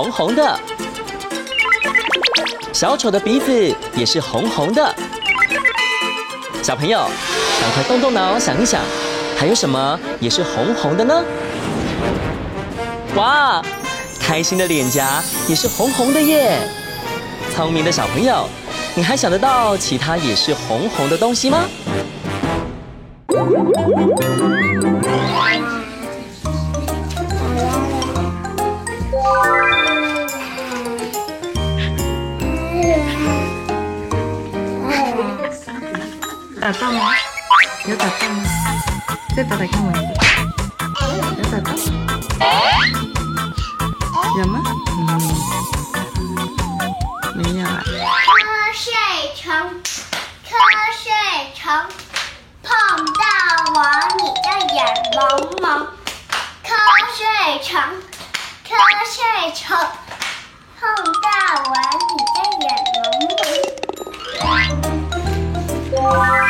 红红的。小丑的鼻子也是红红的。小朋友，赶快动动脑想一想，还有什么也是红红的呢？哇，开心的脸颊也是红红的耶！聪明的小朋友，你还想得到其他也是红红的东西吗？有吗？嗯，没有啊。瞌睡虫，瞌睡虫，碰到我你的眼蒙蒙。瞌睡虫，瞌睡虫，碰到我你的眼蒙蒙。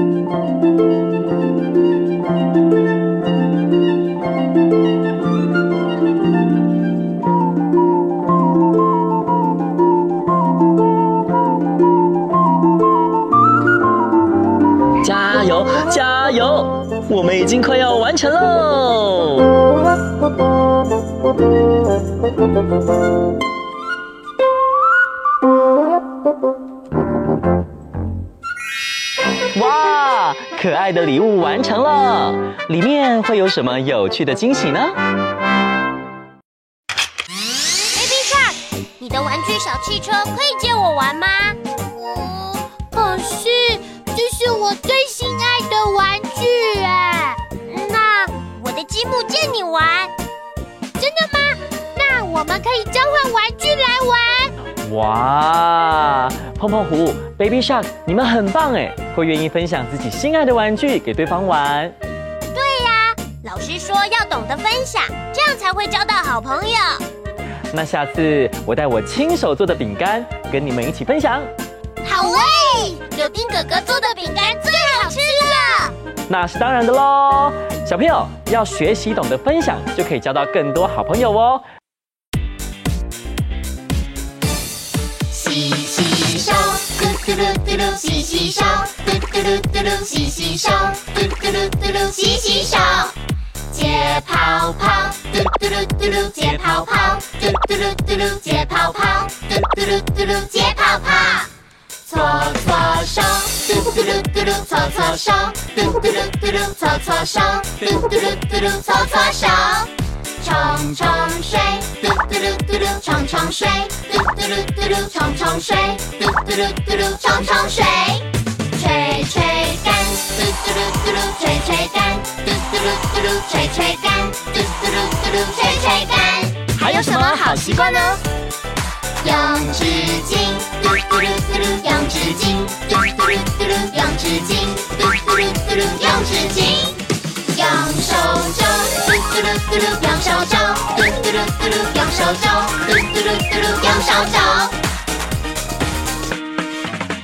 已经快要完成喽！哇，可爱的礼物完成了，里面会有什么有趣的惊喜呢？Baby Shark，你的玩具小汽车可以借我玩吗？嗯，可是这是我最心爱的玩具哎。积木借你玩，真的吗？那我们可以交换玩具来玩。哇，碰碰虎、Baby Shark，你们很棒哎，会愿意分享自己心爱的玩具给对方玩。对呀，老师说要懂得分享，这样才会交到好朋友。那下次我带我亲手做的饼干跟你们一起分享。好喂，柳丁哥哥做的饼干。那是当然的喽。小朋友要学习懂得分享，就可以交到更多好朋友哦。洗洗手，嘟嘟噜嘟噜，洗洗手，嘟嘟噜嘟噜，洗洗手，嘟嘟噜嘟噜，洗洗手。解泡泡，嘟嘟噜嘟噜，解泡泡，嘟嘟噜嘟噜，解泡泡，嘟嘟噜嘟噜，解泡泡。搓搓手，嘟嘟噜嘟噜，搓搓手，嘟嘟噜嘟噜，搓搓手，嘟嘟噜嘟噜，搓搓手。冲冲水，嘟嘟噜嘟噜，冲冲水，嘟嘟噜嘟噜，冲冲水，嘟嘟噜嘟噜，冲冲水。吹吹干，嘟嘟噜嘟噜，吹吹干，嘟嘟噜嘟噜，吹吹干，嘟嘟噜嘟噜，吹吹干。还有什么好习惯呢？用纸巾，嘟嘟噜嘟噜，用纸巾，嘟嘟噜嘟噜，用纸巾，嘟嘟噜嘟噜，用纸巾。用手肘，嘟嘟噜嘟噜，用手肘，嘟嘟噜嘟噜，用手肘，嘟嘟噜嘟噜，用手肘。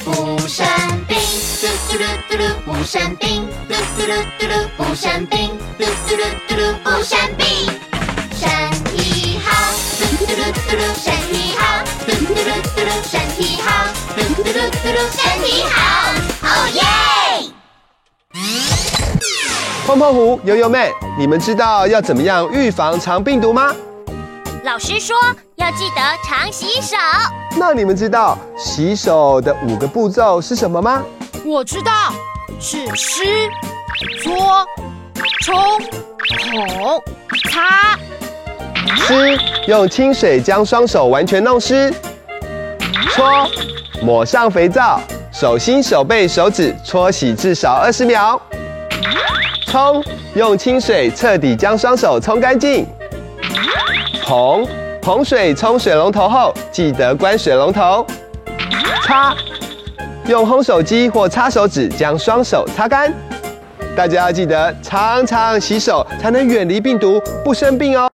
不生病，嘟嘟噜嘟噜，不生病，嘟嘟噜嘟噜，不生病，嘟嘟噜嘟噜，不生病。身体好。嘟噜，身体好，嘟嘟噜嘟噜，身体好，嘟嘟噜嘟噜，身体好，哦耶！胖胖虎、悠悠妹，你们知道要怎么样预防肠病毒吗？老师说要记得常洗手。那你们知道洗手的五个步骤是什么吗？我知道，是湿、搓、冲、捧、擦。湿，用清水将双手完全弄湿。搓，抹上肥皂，手心、手背、手指搓洗至少二十秒。冲，用清水彻底将双手冲干净。捧，捧水冲水龙头后，记得关水龙头。擦，用烘手机或擦手纸将双手擦干。大家要记得常常洗手，才能远离病毒，不生病哦。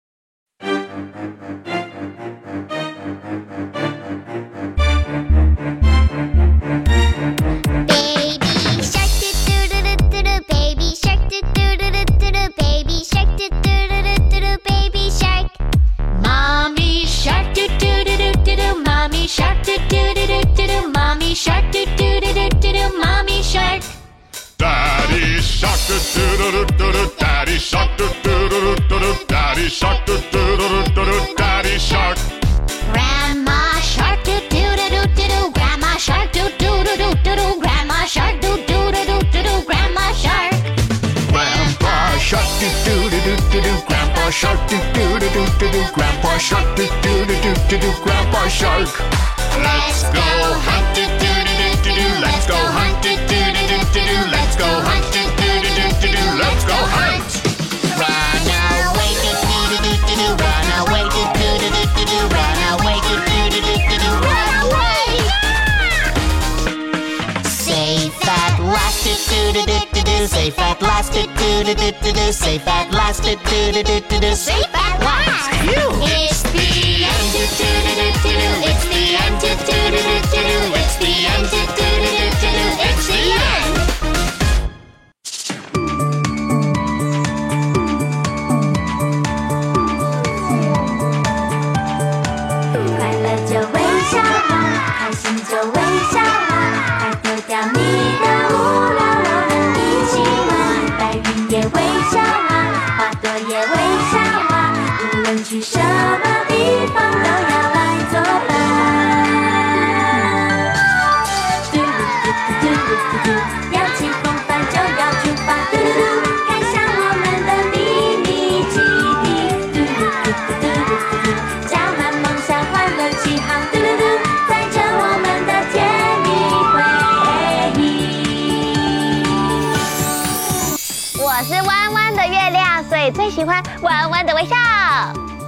mommy shark do do do do do do mommy shark do do do do do do mommy shark daddy shark do do do do do daddy shark do do do do do daddy shark do do do do do daddy shark grandma do do Grandpa Shark do do do do do do Grandpa Shark. Let's go hunt do do do do do. Let's go hunt do do do do do. Let's go hunt do do do do do do. Let's go hunt. Run away do do do do do do. Run away do do do do do do. Run away do do do do do do. Run away. Safe at last do do do do do. Safe at last do do do do do. Safe at last do do do do do. Safe at last. 喜欢弯弯的微笑。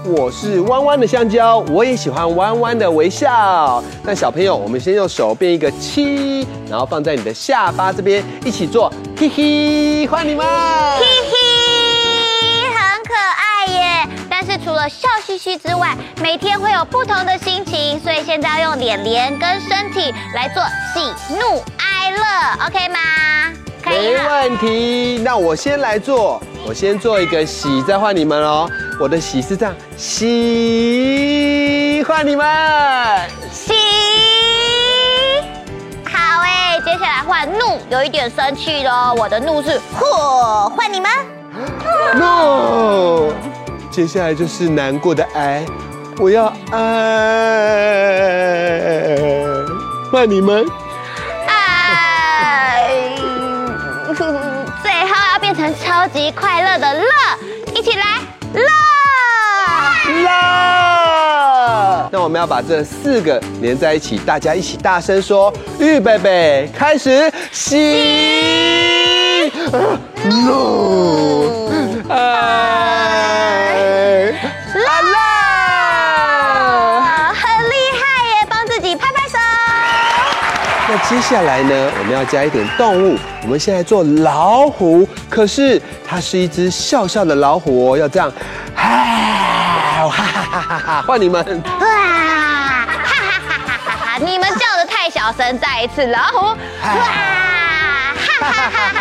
我是弯弯的香蕉，我也喜欢弯弯的微笑。那小朋友，我们先用手变一个七，然后放在你的下巴这边，一起做嘿嘿，换你们。嘿嘿，很可爱耶。但是除了笑嘻嘻之外，每天会有不同的心情，所以现在要用脸脸跟身体来做喜怒哀乐，OK 吗？没问题。那我先来做。我先做一个喜，再换你们哦。我的喜是这样，喜，换你们，喜，好哎。接下来换怒，有一点生气喽。我的怒是火，换你们，怒。接下来就是难过的哀，我要哀，换你们。级快乐的乐，一起来乐乐。那我们要把这四个连在一起，大家一起大声说：预备备，开始，喜怒哀乐。那接下来呢，我们要加一点动物。我们现在做老虎，可是它是一只笑笑的老虎哦，要这样，哈哈哈哈哈！换你们，哇，哈哈哈哈哈！你们叫的太小声，再一次老虎，哇，哈哈哈哈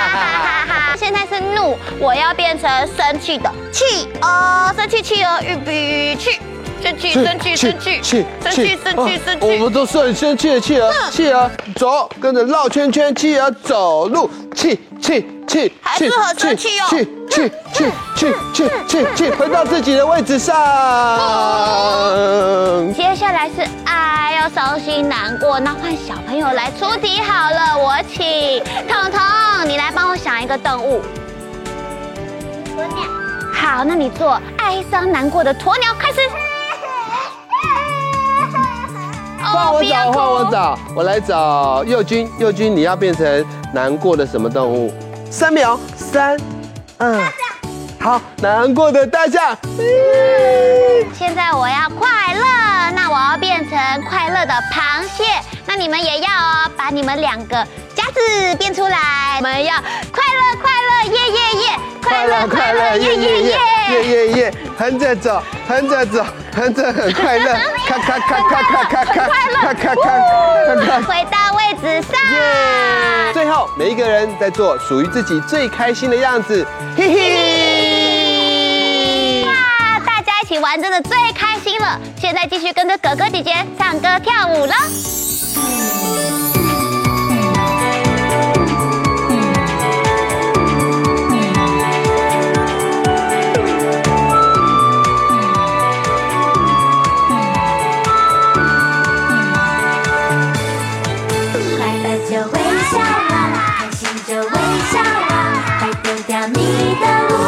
哈！现在是怒，我要变成生气的气哦，生气气哦，预备去。生气，生气，生气，气，生气，生气，生气。我们都是很生气的气儿，气儿走，跟着绕圈圈，气儿走路，气气气，还是很生气哦。气气气气气气气，回到自己的位置上。接下来是爱，要伤心难过，那换小朋友来出题好了，我请彤彤，你来帮我想一个动物。鸵鸟。好，那你做哀伤难过的鸵鸟，开始。换我找，换我找，我来找佑君。佑君，你要变成难过的什么动物？三秒，三，二，好，难过的大象。现在我要快乐，那我要变成快乐的螃蟹。那你们也要哦，把你们两个夹子变出来。我们要快乐，快乐，耶耶耶！快乐，快乐，耶耶耶！耶耶耶！横着走，横着走，横着很快乐。咔咔咔咔咔咔咔，咔咔咔，回到位置上。最后，每一个人在做属于自己最开心的样子，嘿嘿！哇，大家一起玩真的最开心了。现在继续跟着哥哥姐姐唱歌跳舞了。我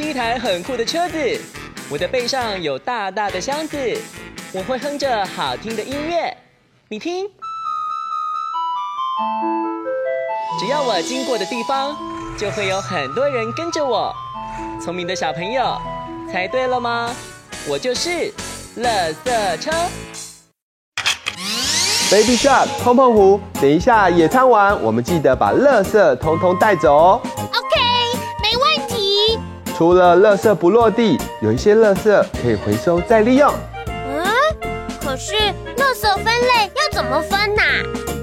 是一台很酷的车子，我的背上有大大的箱子，我会哼着好听的音乐，你听。只要我经过的地方，就会有很多人跟着我。聪明的小朋友，猜对了吗？我就是垃圾车。Baby Shark，碰碰胡，等一下野餐完，我们记得把垃圾通通带走哦。除了垃圾不落地，有一些垃圾可以回收再利用。嗯，可是垃圾分类要怎么分呢？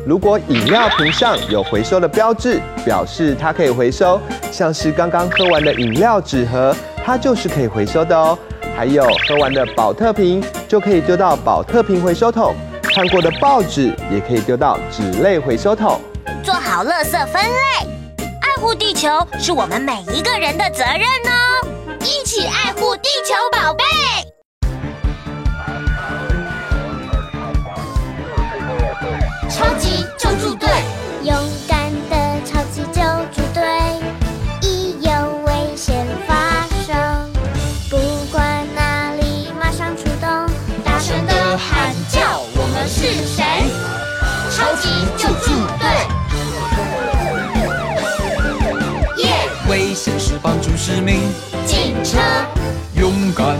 如果饮料瓶上有回收的标志，表示它可以回收。像是刚刚喝完的饮料纸盒，它就是可以回收的哦。还有喝完的保特瓶，就可以丢到保特瓶回收桶。看过的报纸也可以丢到纸类回收桶。做好垃圾分类。爱护地球是我们每一个人的责任哦！一起爱护地球宝贝。超级救助队，勇帮助市民，警车。勇敢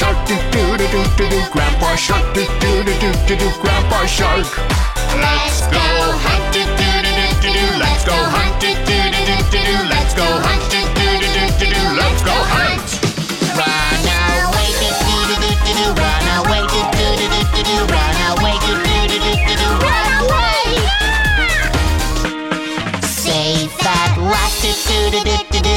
shark do do do do do do Grandpa shark do do do do do do Grandpa shark Let's go hunt do do do do do do Let's go hunt do do do do do do Let's go hunt do do do do do do Let's go hunt Run away do do do do do. Run away do do do do do. Run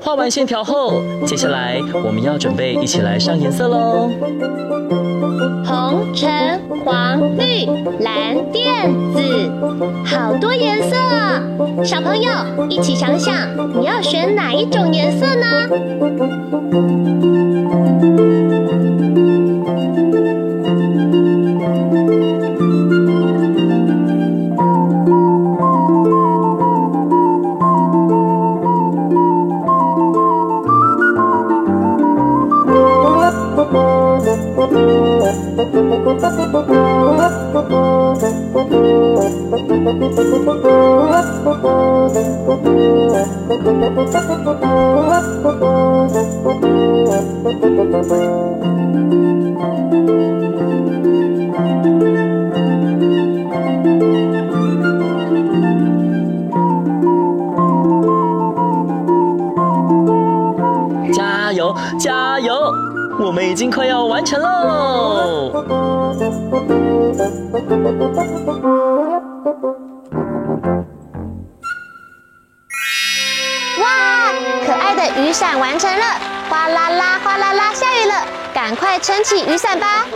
画完线条后，接下来我们要准备一起来上颜色喽。红、橙、黄、绿、蓝、靛、紫，好多颜色！小朋友一起想想，你要选哪一种颜色呢？加加油！我们已经快要完成喽。哇，可爱的雨伞完成了！哗啦啦，哗啦啦，下雨了，赶快撑起雨伞吧！